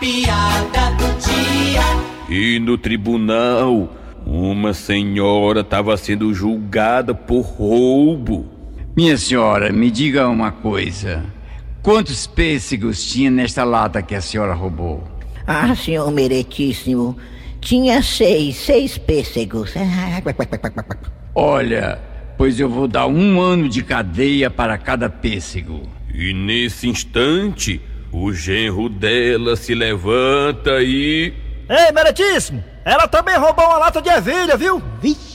piada do dia. E no tribunal, uma senhora estava sendo julgada por roubo. Minha senhora, me diga uma coisa. Quantos pêssegos tinha nesta lata que a senhora roubou? Ah, senhor meritíssimo, tinha seis, seis pêssegos. Olha, pois eu vou dar um ano de cadeia para cada pêssego. E nesse instante, o genro dela se levanta e. Ei, meritíssimo! Ela também roubou uma lata de ervilha, viu? Vixe!